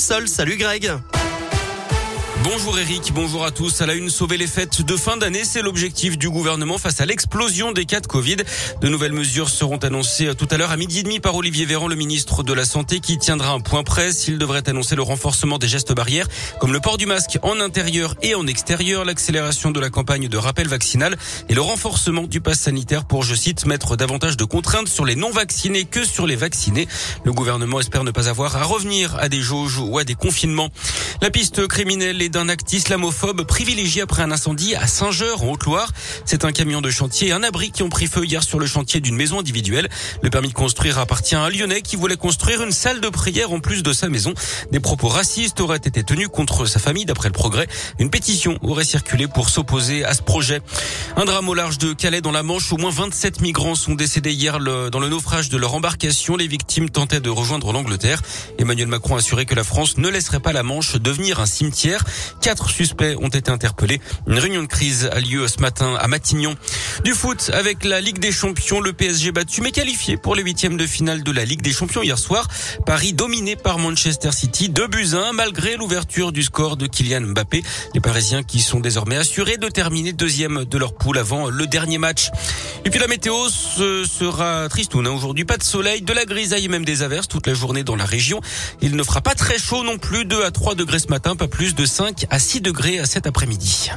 Salut Greg. Bonjour Eric, bonjour à tous. À la une, sauver les fêtes de fin d'année, c'est l'objectif du gouvernement face à l'explosion des cas de Covid. De nouvelles mesures seront annoncées tout à l'heure à midi et demi par Olivier Véran, le ministre de la Santé, qui tiendra un point presse. Il devrait annoncer le renforcement des gestes barrières, comme le port du masque en intérieur et en extérieur, l'accélération de la campagne de rappel vaccinal et le renforcement du pass sanitaire pour, je cite, mettre davantage de contraintes sur les non-vaccinés que sur les vaccinés. Le gouvernement espère ne pas avoir à revenir à des jauges ou à des confinements. La piste criminelle est d'un acte islamophobe privilégié après un incendie à Saint-Geur, en Haute-Loire. C'est un camion de chantier et un abri qui ont pris feu hier sur le chantier d'une maison individuelle. Le permis de construire appartient à un Lyonnais qui voulait construire une salle de prière en plus de sa maison. Des propos racistes auraient été tenus contre sa famille d'après le progrès. Une pétition aurait circulé pour s'opposer à ce projet. Un drame au large de Calais dans la Manche. Au moins 27 migrants sont décédés hier dans le naufrage de leur embarcation. Les victimes tentaient de rejoindre l'Angleterre. Emmanuel Macron a que la France ne laisserait pas la Manche devenir un cimetière. Quatre suspects ont été interpellés. Une réunion de crise a lieu ce matin à Matignon. Du foot avec la Ligue des Champions, le PSG battu mais qualifié pour les huitièmes de finale de la Ligue des Champions hier soir. Paris dominé par Manchester City, 2 buts 1 malgré l'ouverture du score de Kylian Mbappé. Les Parisiens qui sont désormais assurés de terminer deuxième de leur poule avant le dernier match. Et puis la météo ce sera tristoun. Hein. Aujourd'hui, pas de soleil, de la grisaille et même des averses toute la journée dans la région. Il ne fera pas très chaud non plus, 2 à 3 degrés ce matin, pas plus de 5 à 6 degrés à cet après-midi.